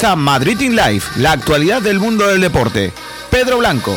Madrid in Life, la actualidad del mundo del deporte. Pedro Blanco.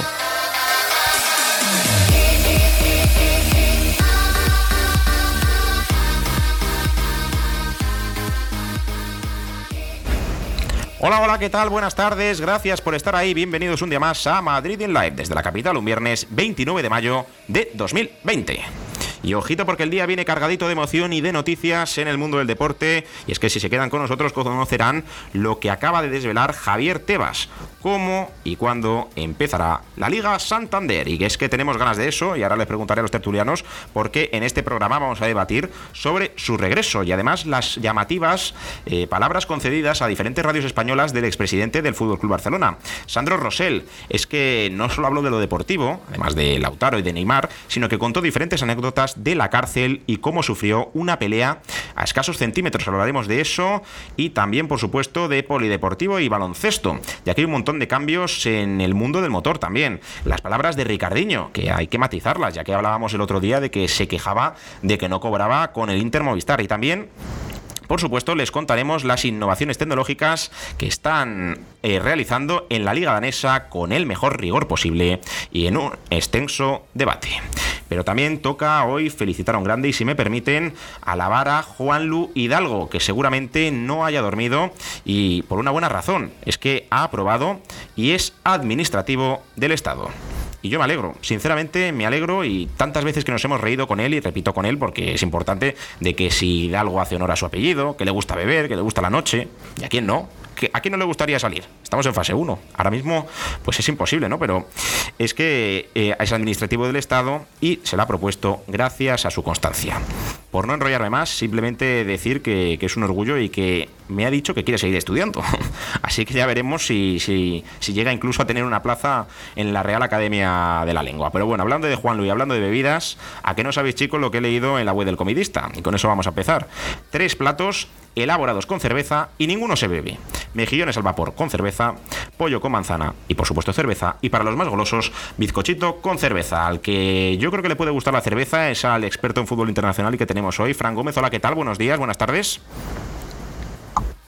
Hola, hola, ¿qué tal? Buenas tardes, gracias por estar ahí, bienvenidos un día más a Madrid in Live desde la capital un viernes 29 de mayo de 2020. Y ojito porque el día viene cargadito de emoción y de noticias en el mundo del deporte. Y es que si se quedan con nosotros conocerán lo que acaba de desvelar Javier Tebas. Cómo y cuándo empezará la Liga Santander. Y es que tenemos ganas de eso. Y ahora les preguntaré a los tertulianos porque en este programa vamos a debatir sobre su regreso. Y además las llamativas eh, palabras concedidas a diferentes radios españolas del expresidente del Fútbol Club Barcelona. Sandro Rosell. Es que no solo habló de lo deportivo, además de Lautaro y de Neymar, sino que contó diferentes anécdotas de la cárcel y cómo sufrió una pelea a escasos centímetros. Hablaremos de eso y también, por supuesto, de polideportivo y baloncesto, ya que hay un montón de cambios en el mundo del motor también. Las palabras de Ricardiño, que hay que matizarlas, ya que hablábamos el otro día de que se quejaba de que no cobraba con el Inter Movistar y también por supuesto, les contaremos las innovaciones tecnológicas que están eh, realizando en la Liga Danesa con el mejor rigor posible y en un extenso debate. Pero también toca hoy felicitar a un grande y, si me permiten, alabar a Juanlu Hidalgo, que seguramente no haya dormido y por una buena razón, es que ha aprobado y es administrativo del Estado. Y yo me alegro, sinceramente me alegro y tantas veces que nos hemos reído con él y repito con él porque es importante de que si Hidalgo hace honor a su apellido, que le gusta beber, que le gusta la noche, y a quién no, ¿A quién no le gustaría salir? Estamos en fase 1. Ahora mismo, pues es imposible, ¿no? Pero es que eh, es administrativo del Estado y se lo ha propuesto gracias a su constancia. Por no enrollarme más, simplemente decir que, es un orgullo y que me ha dicho que quiere seguir estudiando. Así que ya veremos si, si, si, llega incluso a tener una plaza en la Real Academia de la Lengua. Pero bueno, hablando de Juan Luis, hablando de bebidas, ¿a qué no sabéis, chicos, lo que he leído en la web del comidista? Y con eso vamos a empezar. Tres platos elaborados con cerveza y ninguno se bebe. Mejillones al vapor con cerveza, pollo con manzana y por supuesto cerveza. Y para los más golosos, bizcochito con cerveza. Al que yo creo que le puede gustar la cerveza es al experto en fútbol internacional y que tenemos hoy, Fran Gómez. Hola, ¿qué tal? Buenos días, buenas tardes.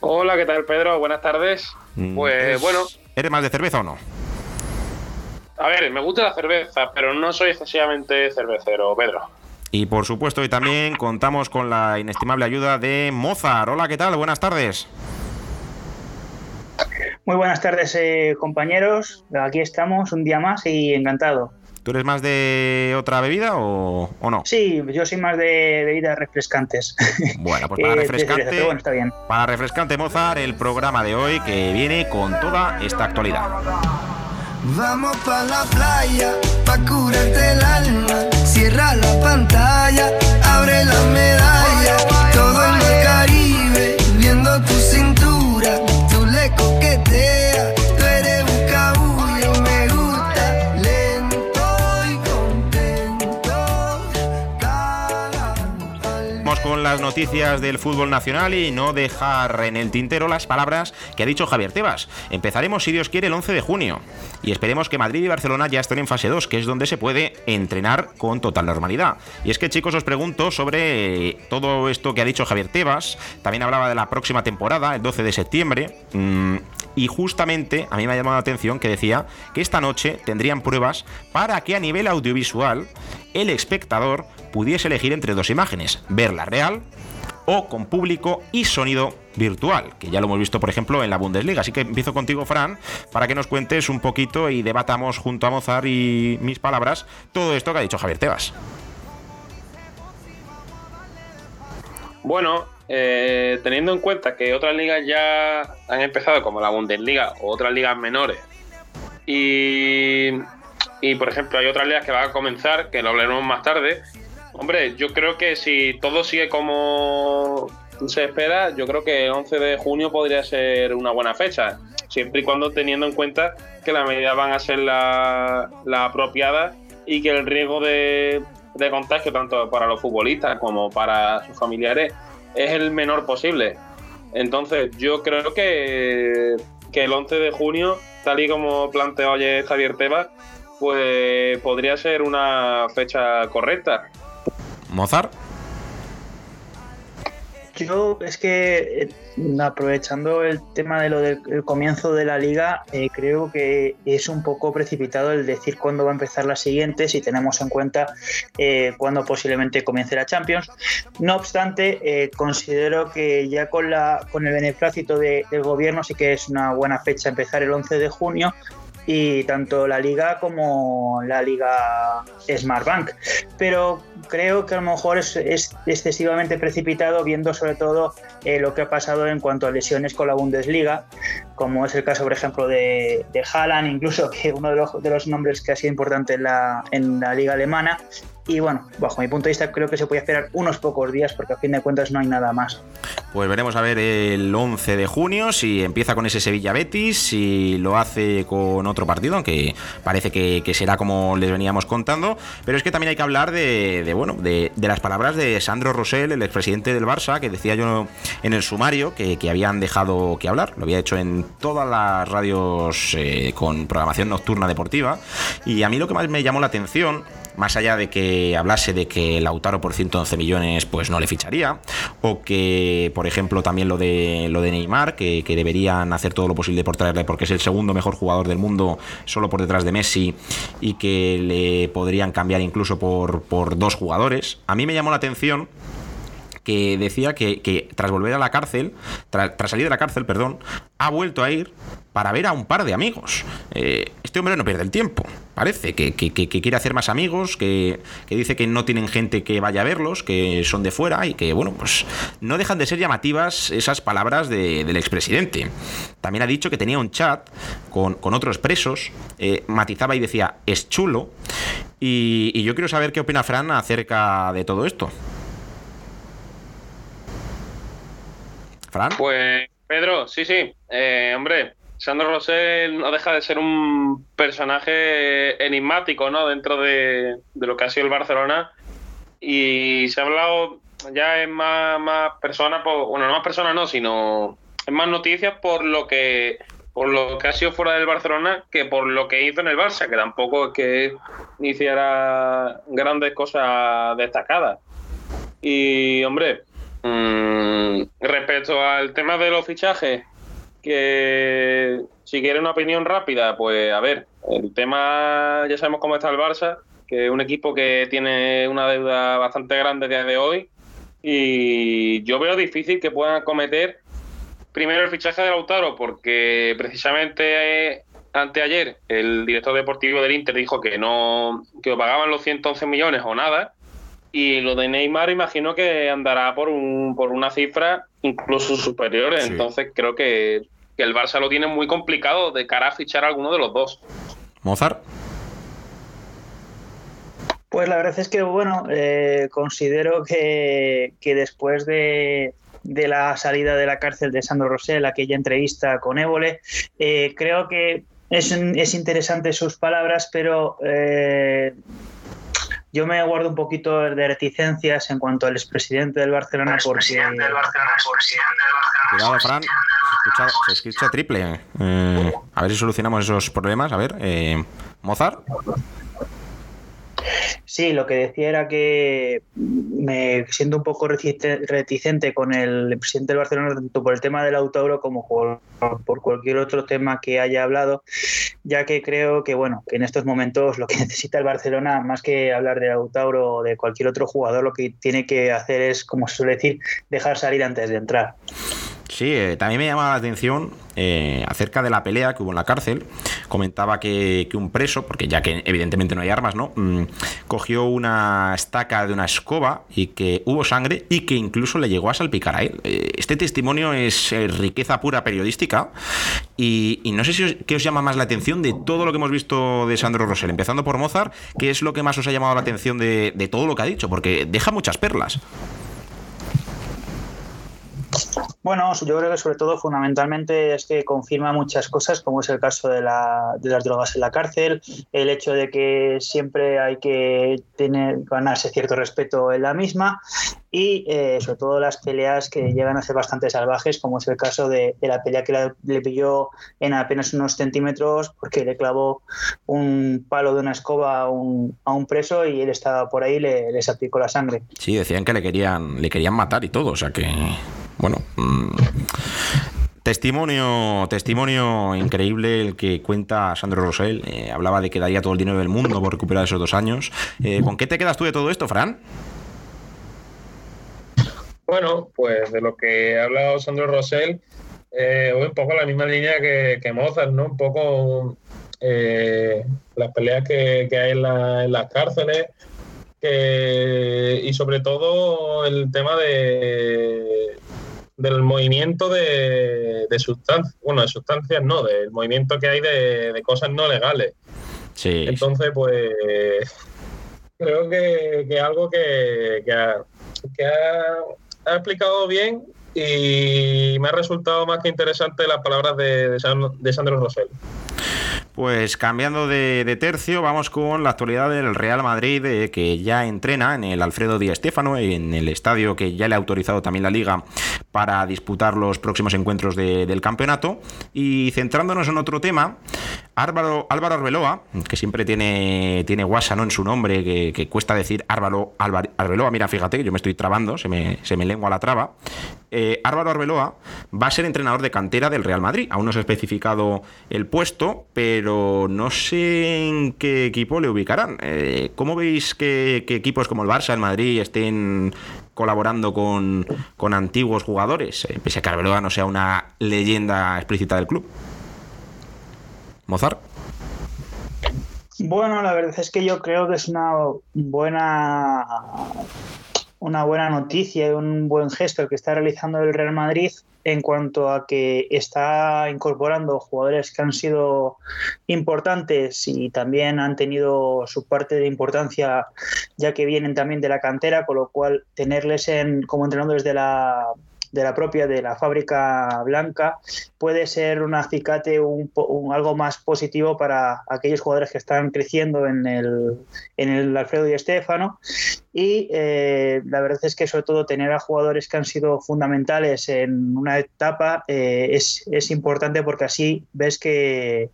Hola, ¿qué tal Pedro? Buenas tardes. Mm, pues bueno. ¿Eres más de cerveza o no? A ver, me gusta la cerveza, pero no soy excesivamente cervecero, Pedro. Y por supuesto, y también contamos con la inestimable ayuda de Mozart. Hola, ¿qué tal? Buenas tardes. Muy buenas tardes, eh, compañeros. Aquí estamos un día más y encantado. ¿Tú eres más de otra bebida o, no? Sí, yo soy más de bebidas refrescantes. Bueno, pues para eh, refrescante, está bien. para refrescante Mozart, el programa de hoy que viene con toda esta actualidad. Vamos pa la playa, pa curarte el alma. Cierra la pantalla, abre la medalla. Las noticias del fútbol nacional y no dejar en el tintero las palabras que ha dicho Javier Tebas. Empezaremos, si Dios quiere, el 11 de junio y esperemos que Madrid y Barcelona ya estén en fase 2, que es donde se puede entrenar con total normalidad. Y es que, chicos, os pregunto sobre todo esto que ha dicho Javier Tebas. También hablaba de la próxima temporada, el 12 de septiembre. Mm, y justamente a mí me ha llamado la atención que decía que esta noche tendrían pruebas para que a nivel audiovisual el espectador pudiese elegir entre dos imágenes, verla real o con público y sonido virtual, que ya lo hemos visto por ejemplo en la Bundesliga. Así que empiezo contigo, Fran, para que nos cuentes un poquito y debatamos junto a Mozart y mis palabras todo esto que ha dicho Javier Tebas. Bueno, eh, teniendo en cuenta que otras ligas ya han empezado, como la Bundesliga o otras ligas menores, y, y por ejemplo hay otras ligas que van a comenzar, que lo hablaremos más tarde, hombre, yo creo que si todo sigue como se espera, yo creo que el 11 de junio podría ser una buena fecha, siempre y cuando teniendo en cuenta que las medidas van a ser las la apropiadas y que el riesgo de, de contagio, tanto para los futbolistas como para sus familiares, es el menor posible. Entonces, yo creo que, que el 11 de junio, tal y como planteó ayer Javier Tebas, pues podría ser una fecha correcta. Mozart. Yo es que eh, aprovechando el tema de lo del comienzo de la liga, eh, creo que es un poco precipitado el decir cuándo va a empezar la siguiente si tenemos en cuenta eh, cuándo posiblemente comience la Champions. No obstante, considero que ya con, la, con el beneplácito del gobierno sí que es una buena fecha empezar el 11 de junio y tanto la liga como la liga Smartbank. Pero creo que a lo mejor es, excesivamente precipitado viendo sobre todo eh, lo que ha pasado en cuanto a lesiones con la Bundesliga, como es el caso, por ejemplo, de, de Haaland, incluso que uno de los, de los nombres que ha sido importante en la, en la liga alemana, y bueno, bajo mi punto de vista creo que se puede esperar unos pocos días porque a fin de cuentas no hay nada más. Pues veremos a ver el 11 de junio si empieza con ese Sevilla Betis, si lo hace con otro partido, aunque parece que, será como les veníamos contando. Pero es que también hay que hablar de, bueno, de, las palabras de Sandro Rosell, el expresidente del Barça, que decía yo en el sumario que, habían dejado que hablar. Lo había hecho en todas las radios eh, con programación nocturna deportiva. Y a mí lo que más me llamó la atención más allá de que hablase de que Lautaro por 111 millones pues no le ficharía, o que, por ejemplo, también lo de, lo de Neymar, que, deberían hacer todo lo posible por traerle porque es el segundo mejor jugador del mundo, solo por detrás de Messi, y que le podrían cambiar incluso por, por dos jugadores. A mí me llamó la atención que decía que, tras volver a la cárcel, tras salir de la cárcel, perdón, ha vuelto a ir para ver a un par de amigos. Eh, este hombre no pierde el tiempo, parece, que, quiere hacer más amigos, que, dice que no tienen gente que vaya a verlos, que son de fuera y que, bueno, pues no dejan de ser llamativas esas palabras del expresidente. También ha dicho que tenía un chat con, otros presos, eh, matizaba y decía, es chulo. Y, y yo quiero saber qué opina Fran acerca de todo esto. Pues, Pedro, sí, sí. Eh, hombre, Sandro Rosell no deja de ser un personaje enigmático, ¿no? Dentro de, lo que ha sido el Barcelona. Y se ha hablado ya en más, personas, bueno, no más personas no, sino en más noticias por lo que por lo que ha sido fuera del Barcelona que por lo que hizo en el Barça, que tampoco es que hiciera grandes cosas destacadas. Y, hombre, Mm, respecto al tema de los fichajes, que si quiere una opinión rápida, pues a ver, el tema ya sabemos cómo está el Barça, que es un equipo que tiene una deuda bastante grande desde hoy y yo veo difícil que puedan cometer primero el fichaje de Lautaro porque precisamente anteayer el director deportivo del Inter dijo que no que pagaban los 111 millones o nada y lo de Neymar imagino que andará por, un, por una cifra incluso superior. Entonces creo que, el Barça lo tiene muy complicado de cara a fichar a alguno de los dos. Mozart. Pues la verdad es que, bueno, eh, considero que, después de, la salida de la cárcel de Sandro Rosell, aquella entrevista con Évole, eh, creo que es, es, interesante sus palabras, pero eh, yo me guardo un poquito de reticencias en cuanto al expresidente del Barcelona porque... Cuidado, Fran. Se escucha, triple. Eh, a ver si solucionamos esos problemas. A ver, eh, Mozart. Sí, lo que decía era que me siento un poco reticente con el presidente del Barcelona, tanto por el tema del auto como por, cualquier otro tema que haya hablado, ya que creo que bueno, que en estos momentos lo que necesita el Barcelona, más que hablar de Autauro o de cualquier otro jugador, lo que tiene que hacer es, como se suele decir, dejar salir antes de entrar. Sí, eh, también me llamaba la atención eh, acerca de la pelea que hubo en la cárcel. Comentaba que, un preso, porque ya que evidentemente no hay armas, ¿no? Mm, cogió una estaca de una escoba y que hubo sangre y que incluso le llegó a salpicar a él. Eh, este testimonio es riqueza pura periodística y, no sé si os, qué os llama más la atención de todo lo que hemos visto de Sandro Rosell, empezando por Mozart, ¿qué es lo que más os ha llamado la atención de, de todo lo que ha dicho? Porque deja muchas perlas. Bueno, yo creo que sobre todo fundamentalmente es que confirma muchas cosas, como es el caso de, la, de las drogas en la cárcel, el hecho de que siempre hay que tener, ganarse cierto respeto en la misma y eh, sobre todo las peleas que llegan a ser bastante salvajes, como es el caso de, la pelea que le pilló en apenas unos centímetros porque le clavó un palo de una escoba a un, a un preso y él estaba por ahí le, les la sangre. Sí, decían que le querían, le querían matar y todo, o sea que bueno. Mm, testimonio, testimonio increíble el que cuenta Sandro Rosell. Eh, hablaba de que daría todo el dinero del mundo por recuperar esos dos años. Eh, ¿Con qué te quedas tú de todo esto, Fran? Bueno, pues de lo que ha hablado Sandro Rosell, eh, un poco la misma línea que, Mozart, ¿no? Un poco las peleas que, hay en las cárceles, y sobre todo el tema de del movimiento de, sustancias, bueno, de sustancias no, del movimiento que hay de, cosas no legales. Sí. Entonces, pues creo que, que algo que, que, ha, ha, explicado bien y me ha resultado más que interesante las palabras de, de, Sandro Rosell. Pues cambiando de, tercio, vamos con la actualidad del Real Madrid, eh, que ya entrena en el Alfredo Di Stéfano, en el estadio que ya le ha autorizado también la Liga para disputar los próximos encuentros del campeonato. Y centrándonos en otro tema, Álvaro, Álvaro Arbeloa, que siempre tiene, tiene guasa ¿no? en su nombre, que, cuesta decir Álvaro, Arbeloa, mira, fíjate, yo me estoy trabando, se me, se me lengua la traba. Eh, Álvaro Arbeloa va a ser entrenador de cantera del Real Madrid. Aún no se ha especificado el puesto, pero no sé en qué equipo le ubicarán. Eh, ¿Cómo veis que, equipos como el Barça, el Madrid estén colaborando con, antiguos jugadores, eh, pese a que Arbeloa no sea una leyenda explícita del club? Mozart. Bueno, la verdad es que yo creo que es una buena una buena noticia y un buen gesto el que está realizando el Real Madrid en cuanto a que está incorporando jugadores que han sido importantes y también han tenido su parte de importancia ya que vienen también de la cantera, con lo cual tenerles en, como entrenadores de la de la propia de la fábrica blanca puede ser un acicate un, algo más positivo para aquellos jugadores que están creciendo en el, en el Alfredo y Estefano y eh, la verdad es que sobre todo tener a jugadores que han sido fundamentales en una etapa eh, es, es, importante porque así ves que,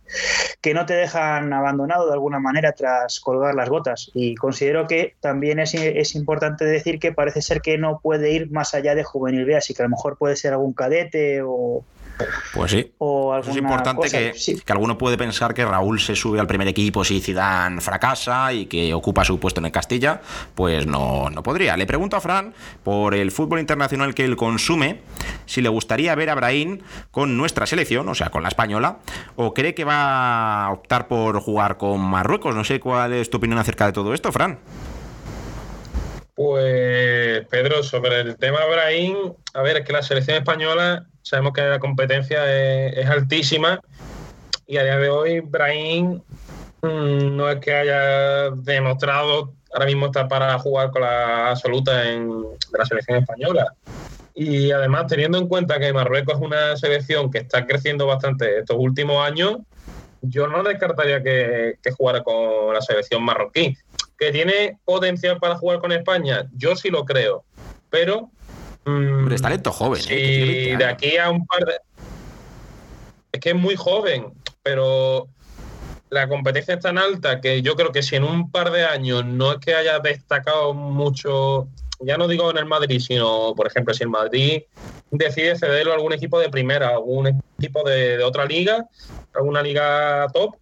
que no te dejan abandonado de alguna manera tras colgar las botas. Y considero que también es, es importante decir que parece ser que no puede ir más allá de juvenil B así que a lo mejor puede ser algún cadete o pues sí. es importante que, alguno puede pensar que Raúl se sube al primer equipo si Zidane fracasa y que ocupa su puesto en el Castilla. Pues no, no podría. Le pregunto a Fran por el fútbol internacional que él consume, si le gustaría ver a Brahim con nuestra selección, o sea, con la española, o cree que va a optar por jugar con Marruecos. No sé cuál es tu opinión acerca de todo esto, Fran. Pues, Pedro, sobre el tema Brahim, a ver, es que la selección española Sabemos que la competencia es, altísima y a día de hoy Brahim mm, no es que haya demostrado ahora mismo estar para jugar con la absoluta en, de la selección española. Y además, teniendo en cuenta que Marruecos es una selección que está creciendo bastante estos últimos años, yo no descartaría que jugara con la selección marroquí. ¿Que tiene potencial para jugar con España? Yo sí lo creo. Pero es talento joven. ¿eh? Y de aquí a un par de. Es que es muy joven, pero la competencia es tan alta que yo creo que si en un par de años no es que haya destacado mucho, ya no digo en el Madrid, sino, por ejemplo, si el Madrid decide cederlo a algún equipo de primera, algún equipo de, otra liga, alguna liga top,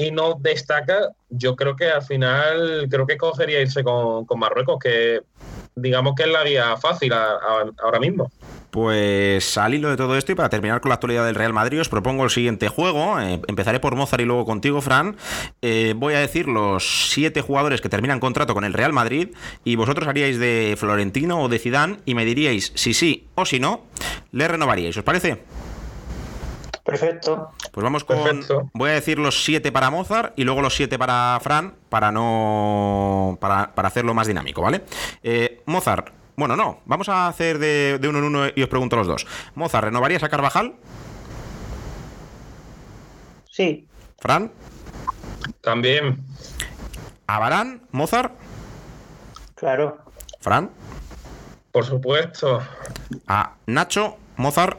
y no destaca, yo creo que al final, creo que cogería irse con, con Marruecos, que digamos que es la vía fácil ahora mismo. Pues al hilo de todo esto y para terminar con la actualidad del Real Madrid os propongo el siguiente juego. Eh, empezaré por Mozart y luego contigo, Fran. Eh, voy a decir los siete jugadores que terminan contrato con el Real Madrid y vosotros haríais de Florentino o de Zidane y me diríais si sí o si no, le renovaríais. ¿Os parece? Perfecto. Pues vamos con. Voy a decir los siete para Mozart y luego los siete para Fran para no. para, hacerlo más dinámico, ¿vale? Eh, Mozart, Bueno, no, vamos a hacer de, de uno en uno y os pregunto los dos. Mozart, ¿renovarías a Carvajal? Sí, ¿Fran? También. ¿A Barán? ¿Mozart? claro. ¿Fran? Por supuesto. ¿A Nacho? ¿Mozart?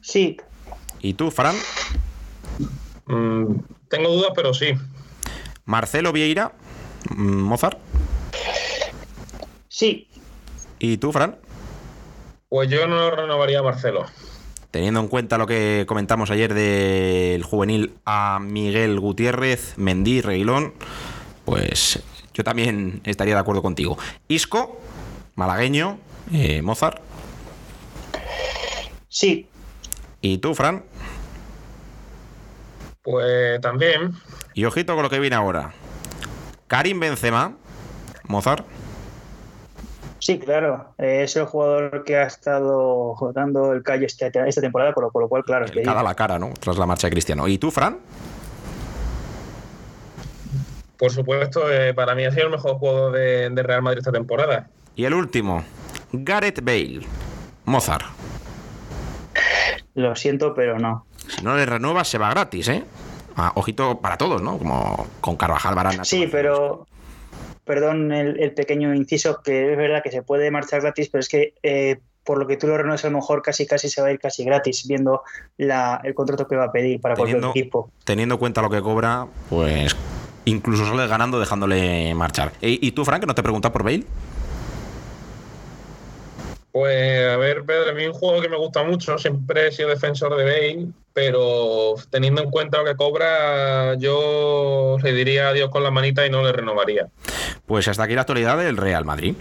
Sí, ¿Y tú, Fran? Mm, tengo dudas, pero sí. ¿Marcelo Vieira? Mm, ¿Mozart? sí, ¿Y tú, Fran? Pues yo no renovaría a Marcelo. Teniendo en cuenta lo que comentamos ayer del juvenil a Miguel Gutiérrez, Mendí, Reguilón, pues yo también estaría de acuerdo contigo. Isco, malagueño, eh, Mozart. sí, ¿Y tú, Fran? Pues también. Y ojito con lo que viene ahora. Karim Benzema, Mozart. sí, claro. Es el jugador que ha estado dando el callo esta, esta temporada, por lo, por lo cual, claro, El cara a la cara, ¿no? Tras la marcha de Cristiano. ¿Y tú, Fran? Por supuesto, eh, para mí ha sido el mejor juego de, de Real Madrid esta temporada. Y el último, Gareth Bale, Mozart. lo siento, pero no. Si no le renuevas, se va gratis, ¿eh? Ah, ojito para todos, ¿no? Como con Carvajal, Barán. Sí, pero perdón el, el pequeño inciso, que es verdad que se puede marchar gratis, pero es que eh, por lo que tú lo renuevas, a lo mejor casi casi se va a ir casi gratis, viendo la, el contrato que va a pedir para Teniendo- cualquier equipo. Teniendo en cuenta lo que cobra, pues incluso sales ganando dejándole marchar. ¿Y, y tú, Frank, que no te preguntas por Bale? Pues a ver, Pedro, a mí un juego que me gusta mucho, siempre he sido defensor de Bale, pero teniendo en cuenta lo que cobra, yo le diría adiós con la manita y no le renovaría. Pues hasta aquí la actualidad del Real Madrid.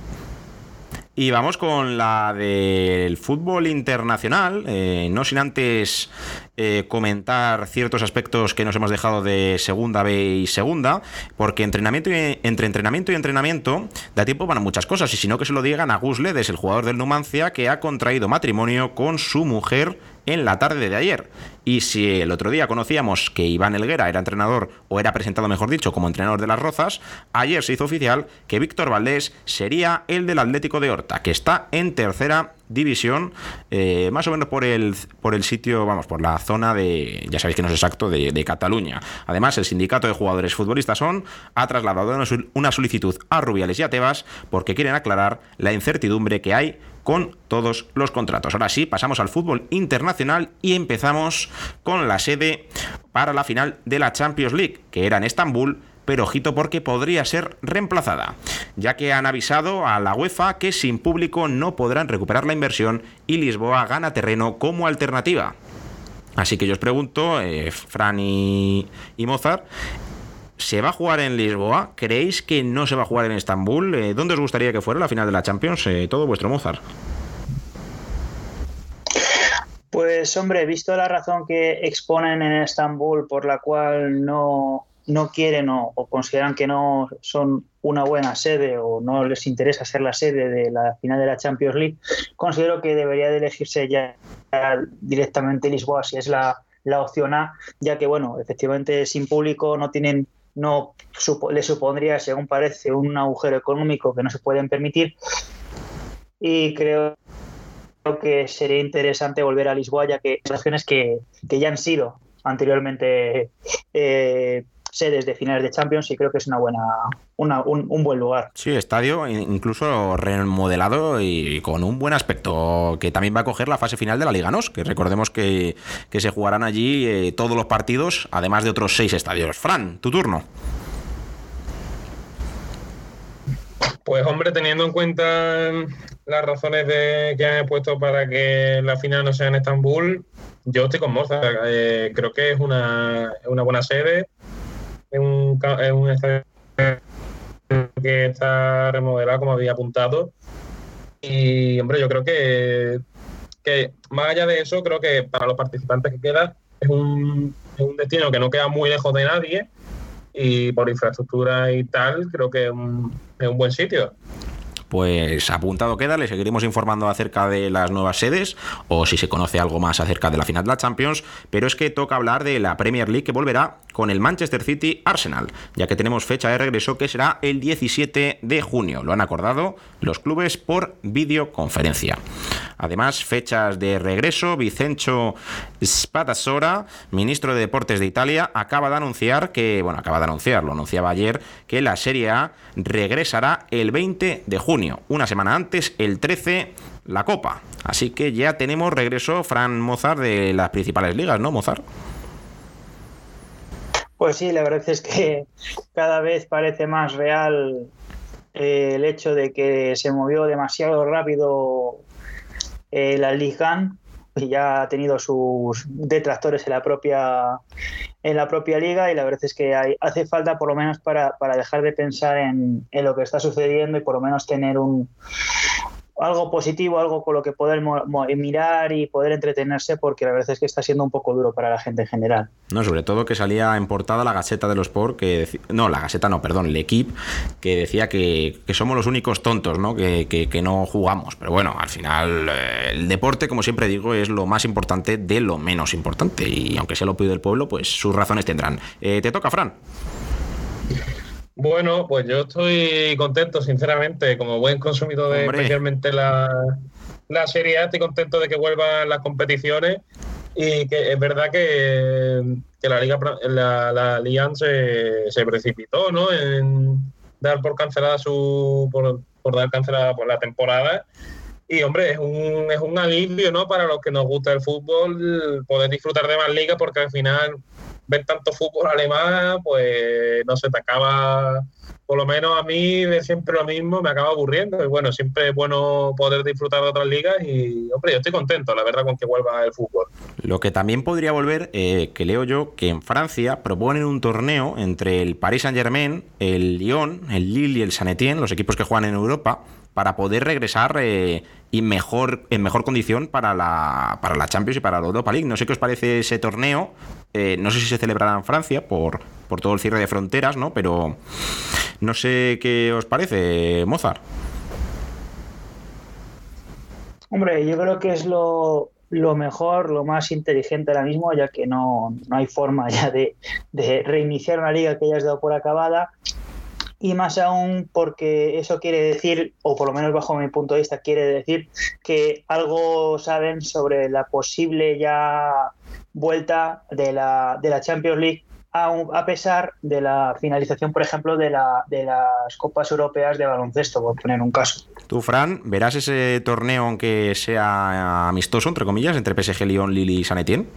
Y vamos con la del fútbol internacional, eh, no sin antes eh, comentar ciertos aspectos que nos hemos dejado de segunda B y segunda, porque entrenamiento y- entre entrenamiento y entrenamiento da tiempo para muchas cosas, y si no que se lo digan a Gus Ledes, el jugador del Numancia, que ha contraído matrimonio con su mujer en la tarde de ayer. Y si el otro día conocíamos que Iván Elguera era entrenador, o era presentado, mejor dicho, como entrenador de las Rozas, ayer se hizo oficial que Víctor Valdés sería el del Atlético de Horta, que está en tercera división, eh, más o menos por el, por el sitio, vamos, por la zona de, ya sabéis que no es exacto, de, de Cataluña. Además, el sindicato de jugadores futbolistas son ha trasladado una sol- una solicitud a Rubiales y a Tebas porque quieren aclarar la incertidumbre que hay con todos los contratos. Ahora sí, pasamos al fútbol internacional y empezamos con la sede para la final de la Champions League, que era en Estambul, pero ojito porque podría ser reemplazada, ya que han avisado a la UEFA que sin público no podrán recuperar la inversión y Lisboa gana terreno como alternativa. Así que yo os pregunto, eh, Fran y, y Mozart, ¿se va a jugar en Lisboa? ¿Creéis que no se va a jugar en Estambul? Eh, ¿Dónde os gustaría que fuera la final de la Champions? Eh, todo vuestro Mozart. Pues hombre, visto la razón que exponen en Estambul por la cual no, no quieren o, o consideran que no son una buena sede o no les interesa ser la sede de la final de la Champions League, considero que debería de elegirse ya directamente Lisboa si es la, la opción A, ya que bueno, efectivamente sin público no tienen no supo- le supondría, según parece, un agujero económico que no se pueden permitir. Y creo que sería interesante volver a Lisboa, ya que son regiones que, que ya han sido anteriormente eh, sedes de finales de Champions y creo que es una buena, una- un, un buen lugar. Sí, estadio in- incluso remodelado y con un buen aspecto, que también va a coger la fase final de la Liga NOS, que recordemos que, que se jugarán allí eh, todos los partidos, además de otros seis estadios. Fran, tu turno. Pues hombre, teniendo en cuenta las razones de, que han puesto para que la final no sea en Estambul, yo estoy con Mozart. Eh, creo que es una, es una buena sede, es un, es un estadio que está remodelado, como había apuntado. Y hombre, yo creo que, que más allá de eso, creo que para los participantes que queda es un, es un destino que no queda muy lejos de nadie y por infraestructura y tal, creo que es un, es un buen sitio. Pues apuntado queda, le seguiremos informando acerca de las nuevas sedes o si se conoce algo más acerca de la final de la Champions, pero es que toca hablar de la Premier League que volverá con el Manchester City Arsenal, ya que tenemos fecha de regreso que será el 17 de junio. Lo han acordado los clubes por videoconferencia. Además, fechas de regreso, Vicencio Spadassora, ministro de Deportes de Italia, acaba de anunciar que, bueno, acaba de anunciar, lo anunciaba ayer, que la Serie A regresará el 20 de junio, una semana antes, el 13, la Copa. Así que ya tenemos regreso, Fran Mozart, de las principales ligas, ¿no, Mozart? Pues sí, la verdad es que cada vez parece más real eh, el hecho de que se movió demasiado rápido eh, la Liga y ya ha tenido sus detractores en la propia en la propia liga y la verdad es que hay, hace falta por lo menos para, para dejar de pensar en, en, lo que está sucediendo y por lo menos tener un algo positivo, algo con lo que poder mirar y poder entretenerse, porque la verdad es que está siendo un poco duro para la gente en general. No, sobre todo que salía en portada la Gaceta de los Sport, que no, la Gaceta no, perdón, el equipo, que decía que, somos los únicos tontos, ¿no? Que, que, que, no jugamos. Pero bueno, al final eh, el deporte, como siempre digo, es lo más importante de lo menos importante. Y aunque sea lo pide el pueblo, pues sus razones tendrán. Eh, te toca, Fran. Bueno, pues yo estoy contento, sinceramente, como buen consumidor de Hombre. especialmente la, la Serie A, estoy contento de que vuelvan las competiciones y que es verdad que, que la Liga la, la Liga se, se, precipitó ¿no? en dar por cancelada su por, por dar cancelada por la temporada y hombre es un, es un alivio ¿no? para los que nos gusta el fútbol poder disfrutar de más ligas porque al final ver tanto fútbol alemán, pues no se te acaba, por lo menos a mí de siempre lo mismo, me acaba aburriendo. Y bueno, siempre es bueno poder disfrutar de otras ligas y, hombre, yo estoy contento, la verdad, con que vuelva el fútbol. Lo que también podría volver, eh, que leo yo, que en Francia proponen un torneo entre el Paris Saint-Germain, el Lyon, el Lille y el Saint Etienne, los equipos que juegan en Europa, para poder regresar eh, y mejor, en mejor condición para la, para la Champions y para la Europa League. No sé qué os parece ese torneo. Eh, no sé si se celebrará en Francia por, por todo el cierre de fronteras, ¿no? Pero no sé qué os parece, Mozart. Hombre, yo creo que es lo, lo mejor, lo más inteligente ahora mismo, ya que no, no hay forma ya de, de, reiniciar una liga que ya has dado por acabada y más aún porque eso quiere decir, o por lo menos bajo mi punto de vista, quiere decir que algo saben sobre la posible ya vuelta de la, de la Champions League a, a, pesar de la finalización, por ejemplo, de, la, de las Copas Europeas de baloncesto, por poner un caso. Tú, Fran, ¿verás ese torneo, aunque sea amistoso, entre comillas, entre PSG, Lyon, Lille y San Etienne?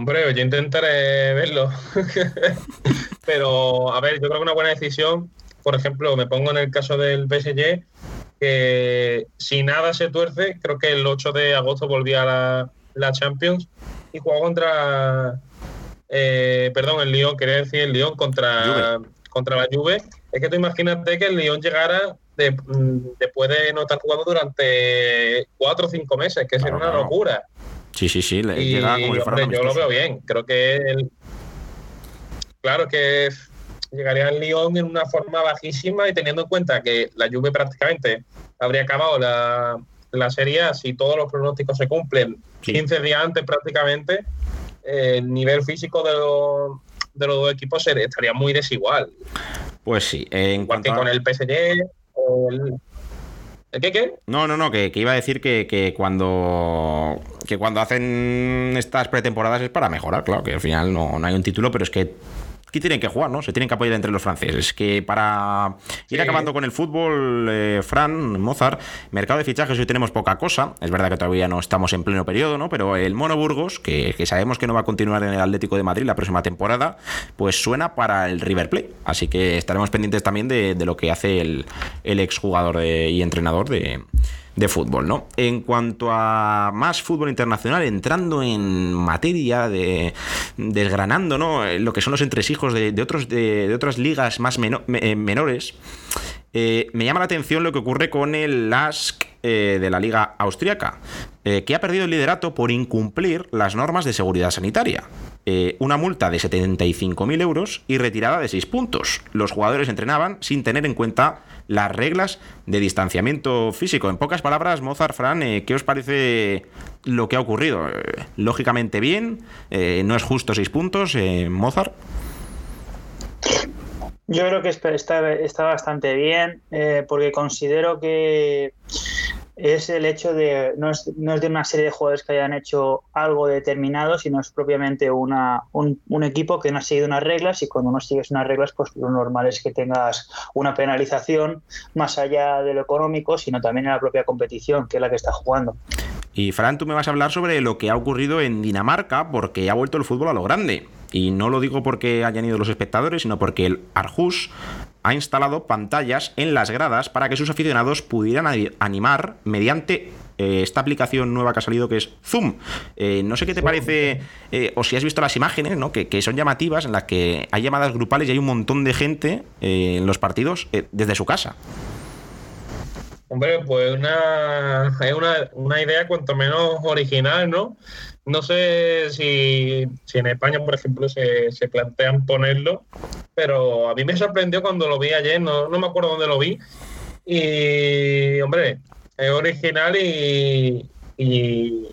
Hombre, yo intentaré verlo. Pero, a ver, yo creo que una buena decisión, por ejemplo, me pongo en el caso del PSG, que si nada se tuerce, creo que el 8 de agosto volvía a la, la Champions y jugó contra. Eh, perdón, el Lyon, quería decir el Lyon contra, contra la Juve. Es que tú imagínate que el Lyon llegara de, después de no estar jugando durante cuatro o cinco meses, que sería una locura. Sí, sí, sí, le y, llega como hombre, yo lo veo bien. Creo que claro que llegaría al Lyon en una forma bajísima y teniendo en cuenta que la Juve prácticamente habría acabado la, la serie si todos los pronósticos se cumplen sí. 15 días antes prácticamente, eh, el nivel físico de los, de los dos equipos estaría muy desigual. Pues sí, en cuanto que con el PSG, ¿El qué qué? No, no, no, que, que iba a decir que, que, cuando que cuando hacen estas pretemporadas es para mejorar, claro, que al final no, no hay un título, pero es que que tienen que jugar, ¿no? Se tienen que apoyar entre los franceses. Que para ir sí. acabando con el fútbol, eh, Fran, Mozart, mercado de fichajes hoy tenemos poca cosa. Es verdad que todavía no estamos en pleno periodo, ¿no? Pero el Mono Burgos, que, que, sabemos que no va a continuar en el Atlético de Madrid la próxima temporada, pues suena para el River Plate. Así que estaremos pendientes también de, de lo que hace el, el exjugador de, y entrenador de de fútbol, ¿no? En cuanto a más fútbol internacional, entrando en materia de desgranando, ¿no? Lo que son los entresijos de, otros de, otras ligas más me, menores. Eh, me llama la atención lo que ocurre con el LASK eh, de la liga austriaca, eh, que ha perdido el liderato por incumplir las normas de seguridad sanitaria. Eh, una multa de 75.000 euros y retirada de 6 puntos. Los jugadores entrenaban sin tener en cuenta las reglas de distanciamiento físico. En pocas palabras, Mozart, Fran, eh, ¿qué os parece lo que ha ocurrido? Eh, lógicamente bien, no es justo 6 puntos, Mozart. Yo creo que está, está bastante bien, porque considero que es el hecho de, no es, no es, de una serie de jugadores que hayan hecho algo determinado, sino es propiamente una, un, equipo que no ha seguido unas reglas y cuando no sigues unas reglas, pues lo normal es que tengas una penalización más allá de lo económico, sino también en la propia competición, que es la que está jugando. Y Fran, tú me vas a hablar sobre lo que ha ocurrido en Dinamarca, porque ha vuelto el fútbol a lo grande. Y no lo digo porque hayan ido los espectadores, sino porque el Arjus ha instalado pantallas en las gradas para que sus aficionados pudieran animar mediante eh, esta aplicación nueva que ha salido que es Zoom. Eh, no sé qué te parece, eh, o si has visto las imágenes, ¿no? Que, que, son llamativas, en las que hay llamadas grupales y hay un montón de gente en los partidos desde su casa. Hombre, pues una, es una, una idea cuanto menos original, ¿no? No sé si, en España, por ejemplo, se, se, plantean ponerlo, pero a mí me sorprendió cuando lo vi ayer, no, no me acuerdo dónde lo vi. Y, hombre, es original y, y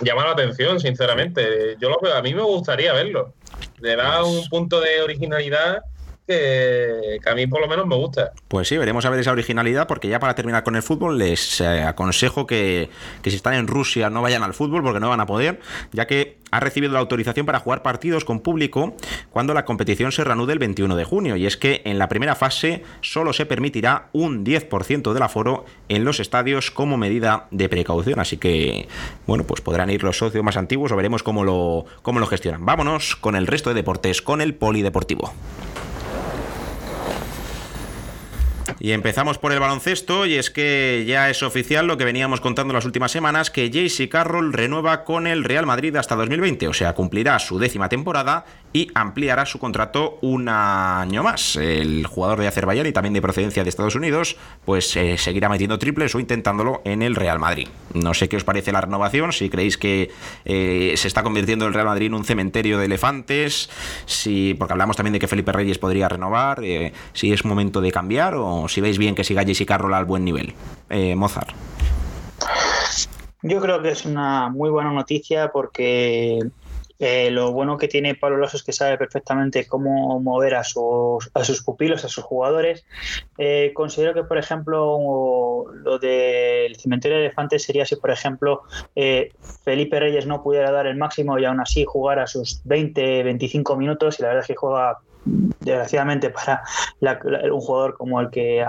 llama la atención, sinceramente. Yo lo veo, a mí me gustaría verlo. Le da un punto de originalidad que, a mí por lo menos me gusta. Pues sí, veremos a ver esa originalidad, porque ya para terminar con el fútbol les eh, aconsejo que, si están en Rusia no vayan al fútbol porque no van a poder, ya que ha recibido la autorización para jugar partidos con público cuando la competición se reanude el 21 de junio. Y es que en la primera fase solo se permitirá un 10% del aforo en los estadios como medida de precaución. Así que, bueno, pues podrán ir los socios más antiguos o veremos cómo lo, cómo lo gestionan. Vámonos con el resto de deportes, con el polideportivo. Y empezamos por el baloncesto y es que ya es oficial lo que veníamos contando las últimas semanas que JC Carroll renueva con el Real Madrid hasta 2020, o sea, cumplirá su décima temporada y ampliará su contrato un año más. El jugador de Azerbaiyán y también de procedencia de Estados Unidos, pues eh, seguirá metiendo triples o intentándolo en el Real Madrid. No sé qué os parece la renovación, si creéis que eh, se está convirtiendo el Real Madrid en un cementerio de elefantes, si porque hablamos también de que Felipe Reyes podría renovar, eh, si es momento de cambiar o si veis bien que siga Jesse Carroll al buen nivel. Mozart. Yo creo que es una muy buena noticia porque eh, lo bueno que tiene Pablo Lasso es que sabe perfectamente cómo mover a sus, a sus pupilos, a sus jugadores. Eh, considero que, por ejemplo, lo del cementerio de elefantes sería si, por ejemplo, Felipe Reyes no pudiera dar el máximo y aún así jugar a sus 20, 25 minutos y la verdad es que juega desgraciadamente para un jugador como el que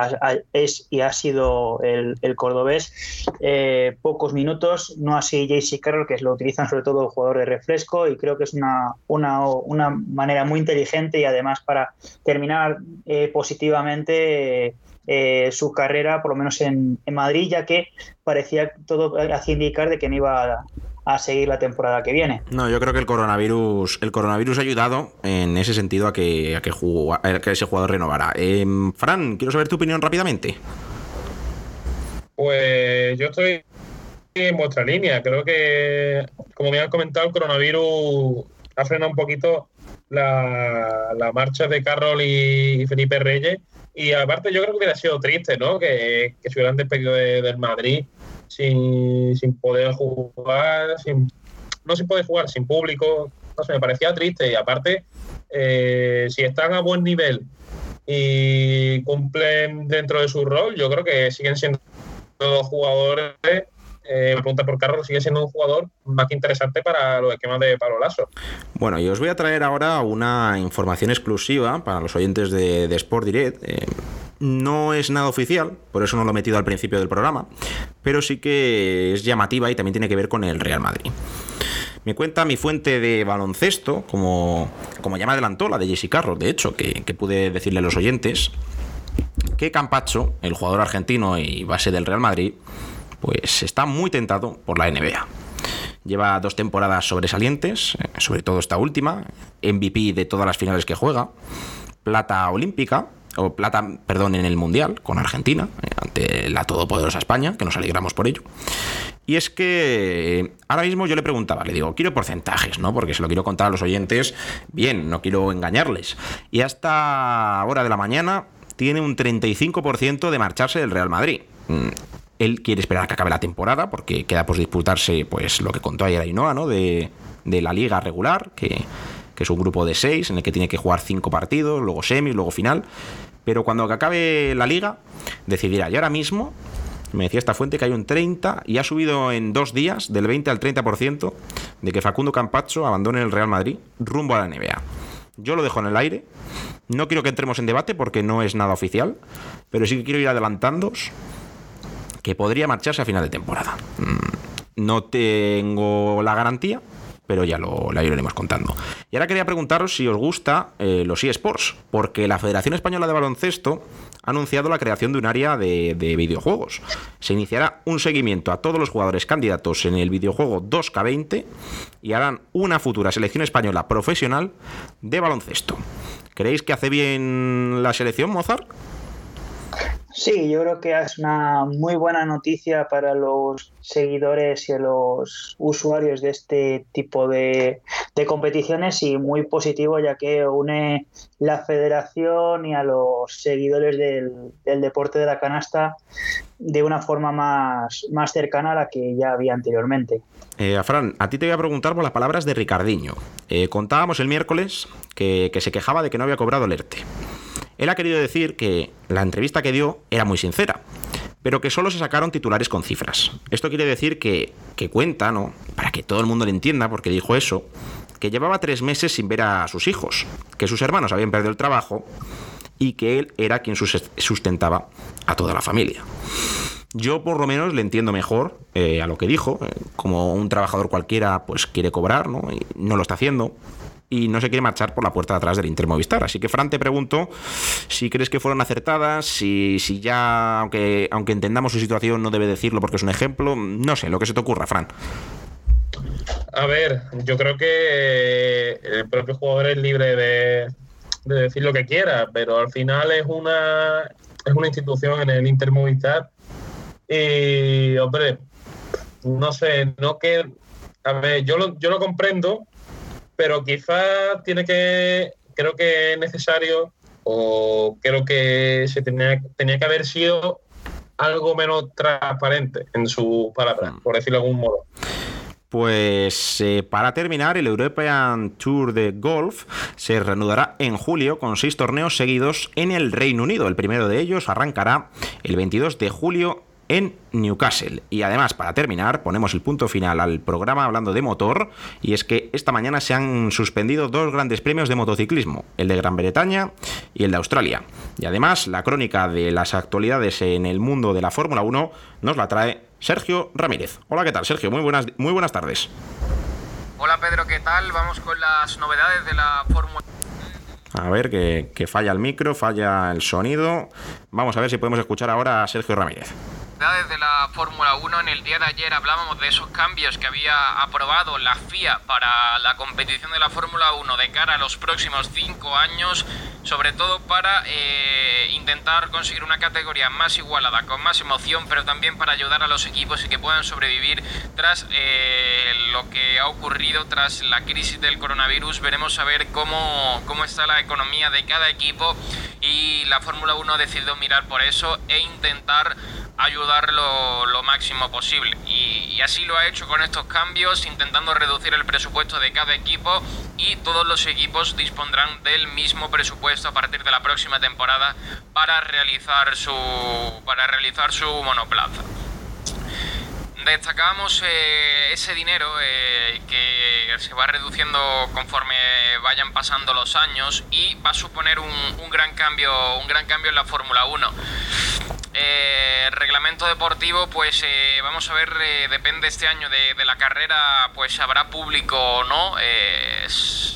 es y ha sido el, cordobés, eh, pocos minutos, no así JC Carroll, que lo utilizan sobre todo el jugador de refresco y creo que es una, una, manera muy inteligente y además para terminar eh, positivamente eh, su carrera, por lo menos en, en, Madrid, ya que parecía todo hacía indicar de que no iba a, a seguir la temporada que viene. No, yo creo que el coronavirus, el coronavirus ha ayudado en ese sentido a que, a que, que ese jugador renovara. Em, Fran, quiero saber tu opinión rápidamente. Pues yo estoy en vuestra línea. Creo que, como me han comentado, el coronavirus ha frenado un poquito la, la marcha de Carroll y Felipe Reyes. Y aparte, yo creo que hubiera sido triste, ¿no? Que, que se hubieran despedido del Madrid sin, sin poder jugar, sin, no se puede jugar sin público. No me parecía triste. Y aparte, eh, si están a buen nivel y cumplen dentro de su rol, yo creo que siguen siendo jugadores. Eh, pregunta por Carlos, sigue siendo un jugador más que interesante para los esquemas de Pablo Lasso. Bueno, y os voy a traer ahora una información exclusiva para los oyentes de, de Sport Direct. Eh, no es nada oficial, por eso no lo he metido al principio del programa, pero sí que es llamativa y también tiene que ver con el Real Madrid. Me cuenta mi fuente de baloncesto, como, como ya me adelantó la de Jesse Carroll, de hecho, que, que pude decirle a los oyentes, que Campacho, el jugador argentino y base del Real Madrid, pues está muy tentado por la NBA. Lleva dos temporadas sobresalientes, eh, sobre todo esta última, MVP de todas las finales que juega, plata olímpica, o plata, perdón, en el Mundial con Argentina, ante la todopoderosa España, que nos alegramos por ello. Y es que eh, ahora mismo yo le preguntaba, le digo, quiero porcentajes, ¿no? Porque se lo quiero contar a los oyentes bien, no quiero engañarles. Y hasta hora de la mañana tiene un 35% de marcharse del Real Madrid. Mm, él quiere esperar a que acabe la temporada porque queda por disputarse pues lo que contó ayer Ainhoa, ¿no? De, de la liga regular, que, que, es un grupo de seis en el que tiene que jugar cinco partidos, luego semis, luego final. Pero cuando acabe la liga, decidirá. Y ahora mismo, me decía esta fuente que hay un 30 y ha subido en dos días del 20 al 30% de que Facundo Campacho abandone el Real Madrid rumbo a la NBA. Yo lo dejo en el aire. No quiero que entremos en debate porque no es nada oficial, pero sí que quiero ir adelantando que podría marcharse a final de temporada. Mm, no tengo la garantía, pero ya lo, la iremos contando. Y ahora quería preguntaros si os gusta eh, los eSports, porque la Federación Española de Baloncesto ha anunciado la creación de un área de, de, videojuegos. Se iniciará un seguimiento a todos los jugadores candidatos en el videojuego 2K20 y harán una futura selección española profesional de baloncesto. ¿Creéis que hace bien la selección, Mozart? Sí, yo creo que es una muy buena noticia para los seguidores y los usuarios de este tipo de, de, competiciones y muy positivo ya que une la federación y a los seguidores del, deporte de la canasta de una forma más, más cercana a la que ya había anteriormente. Eh, Fran, a ti te voy a preguntar por las palabras de Ricardiño. Eh, contábamos el miércoles que, que se quejaba de que no había cobrado el ERTE. Él ha querido decir que la entrevista que dio era muy sincera, pero que solo se sacaron titulares con cifras. Esto quiere decir que, que cuenta, ¿no? Para que todo el mundo le entienda, porque dijo eso, que llevaba tres meses sin ver a sus hijos, que sus hermanos habían perdido el trabajo y que él era quien sustentaba a toda la familia. Yo por lo menos le entiendo mejor eh, a lo que dijo, eh, como un trabajador cualquiera pues quiere cobrar, ¿no? Y no lo está haciendo, y no se quiere marchar por la puerta de atrás del Inter Movistar. Así que, Fran, te pregunto si crees que fueron acertadas, si, si ya, aunque, aunque entendamos su situación, no debe decirlo porque es un ejemplo. No sé, lo que se te ocurra, Fran. A ver, yo creo que el propio jugador es libre de, de decir lo que quiera, pero al final es una, es una institución en el Inter Movistar. Y, hombre, no sé, no que. A ver, yo lo, yo lo comprendo, pero quizás tiene que, creo que es necesario o creo que se tenía, tenía que haber sido algo menos transparente en su palabra, por decirlo de algún modo. Pues eh, para terminar, el European Tour de Golf se reanudará en julio con seis torneos seguidos en el Reino Unido. El primero de ellos arrancará el 22 de julio en Newcastle. Y además, para terminar, ponemos el punto final al programa hablando de motor, y es que esta mañana se han suspendido dos grandes premios de motociclismo, el de Gran Bretaña y el de Australia. Y además, la crónica de las actualidades en el mundo de la Fórmula 1 nos la trae Sergio Ramírez. Hola, ¿qué tal, Sergio? Muy buenas, muy buenas tardes. Hola, Pedro, ¿qué tal? Vamos con las novedades de la Fórmula a ver, que, que, falla el micro, falla el sonido. Vamos a ver si podemos escuchar ahora a Sergio Ramírez de la Fórmula 1. En el día de ayer hablábamos de esos cambios que había aprobado la FIA para la competición de la Fórmula 1 de cara a los próximos cinco años, sobre todo para eh, intentar conseguir una categoría más igualada, con más emoción, pero también para ayudar a los equipos y que puedan sobrevivir tras eh, lo que ha ocurrido tras la crisis del coronavirus. Veremos a ver cómo, cómo está la economía de cada equipo y la Fórmula 1 ha decidido mirar por eso e intentar ayudar lo, máximo posible. Y, y, así lo ha hecho con estos cambios, intentando reducir el presupuesto de cada equipo y todos los equipos dispondrán del mismo presupuesto a partir de la próxima temporada para realizar su, para realizar su monoplaza. Destacamos eh, ese dinero eh, que se va reduciendo conforme vayan pasando los años y va a suponer un, gran cambio, un gran cambio en la Fórmula 1. Eh, reglamento deportivo, pues vamos a ver, depende este año de, la carrera, pues habrá público o no,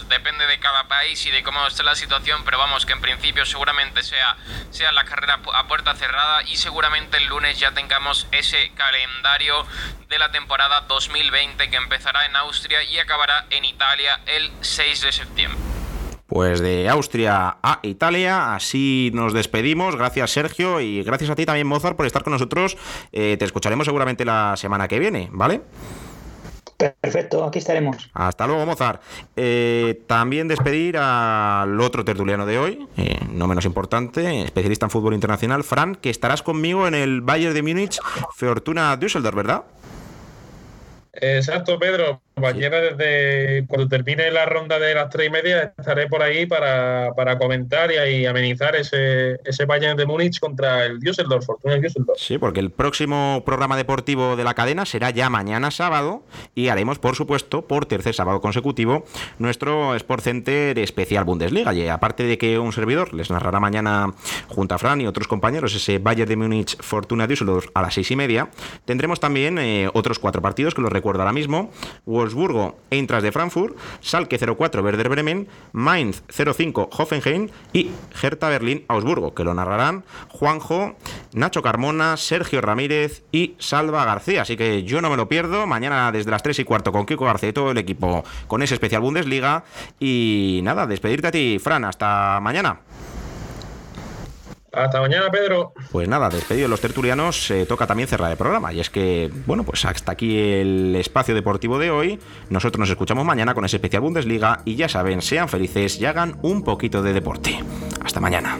depende de cada país y de cómo esté la situación, pero vamos que en principio seguramente sea, sea la carrera a puerta cerrada y seguramente el lunes ya tengamos ese calendario de la temporada 2020 que empezará en Austria y acabará en Italia el 6 de septiembre. Pues de Austria a Italia, así nos despedimos. Gracias Sergio y gracias a ti también Mozart por estar con nosotros. Eh, te escucharemos seguramente la semana que viene, ¿vale? Perfecto, aquí estaremos. Hasta luego, Mozart. Eh, también despedir al otro tertuliano de hoy, eh, no menos importante, especialista en fútbol internacional, Fran, que estarás conmigo en el Bayern de Múnich, Fortuna Düsseldorf, ¿verdad? Exacto, Pedro. Mañana, desde cuando termine la ronda de las tres y media, estaré por ahí para, comentar y, amenizar ese, ese Bayern de Múnich contra el Düsseldorf, Fortuna Düsseldorf. Sí, porque el próximo programa deportivo de la cadena será ya mañana sábado y haremos, por supuesto, por tercer sábado consecutivo, nuestro Sport Center especial Bundesliga. Y aparte de que un servidor les narrará mañana junto a Fran y otros compañeros ese Bayern de Múnich Fortuna Düsseldorf a las seis y media, tendremos también eh, otros cuatro partidos que los recuerdo ahora mismo. Wolfsburgo, Eintracht de Frankfurt, Salke 04, Werder Bremen, Mainz 05, Hoffenheim y Hertha Berlín, Augsburgo, que lo narrarán Juanjo, Nacho Carmona, Sergio Ramírez y Salva García. Así que yo no me lo pierdo. Mañana desde las 3 y cuarto con Kiko García y todo el equipo con ese especial Bundesliga. Y nada, despedirte a ti, Fran. Hasta mañana. Hasta mañana, Pedro. Pues nada, despedido los tertulianos, se toca también cerrar el programa. Y es que, bueno, pues hasta aquí el espacio deportivo de hoy. Nosotros nos escuchamos mañana con ese especial Bundesliga. Y ya saben, sean felices y hagan un poquito de deporte. Hasta mañana.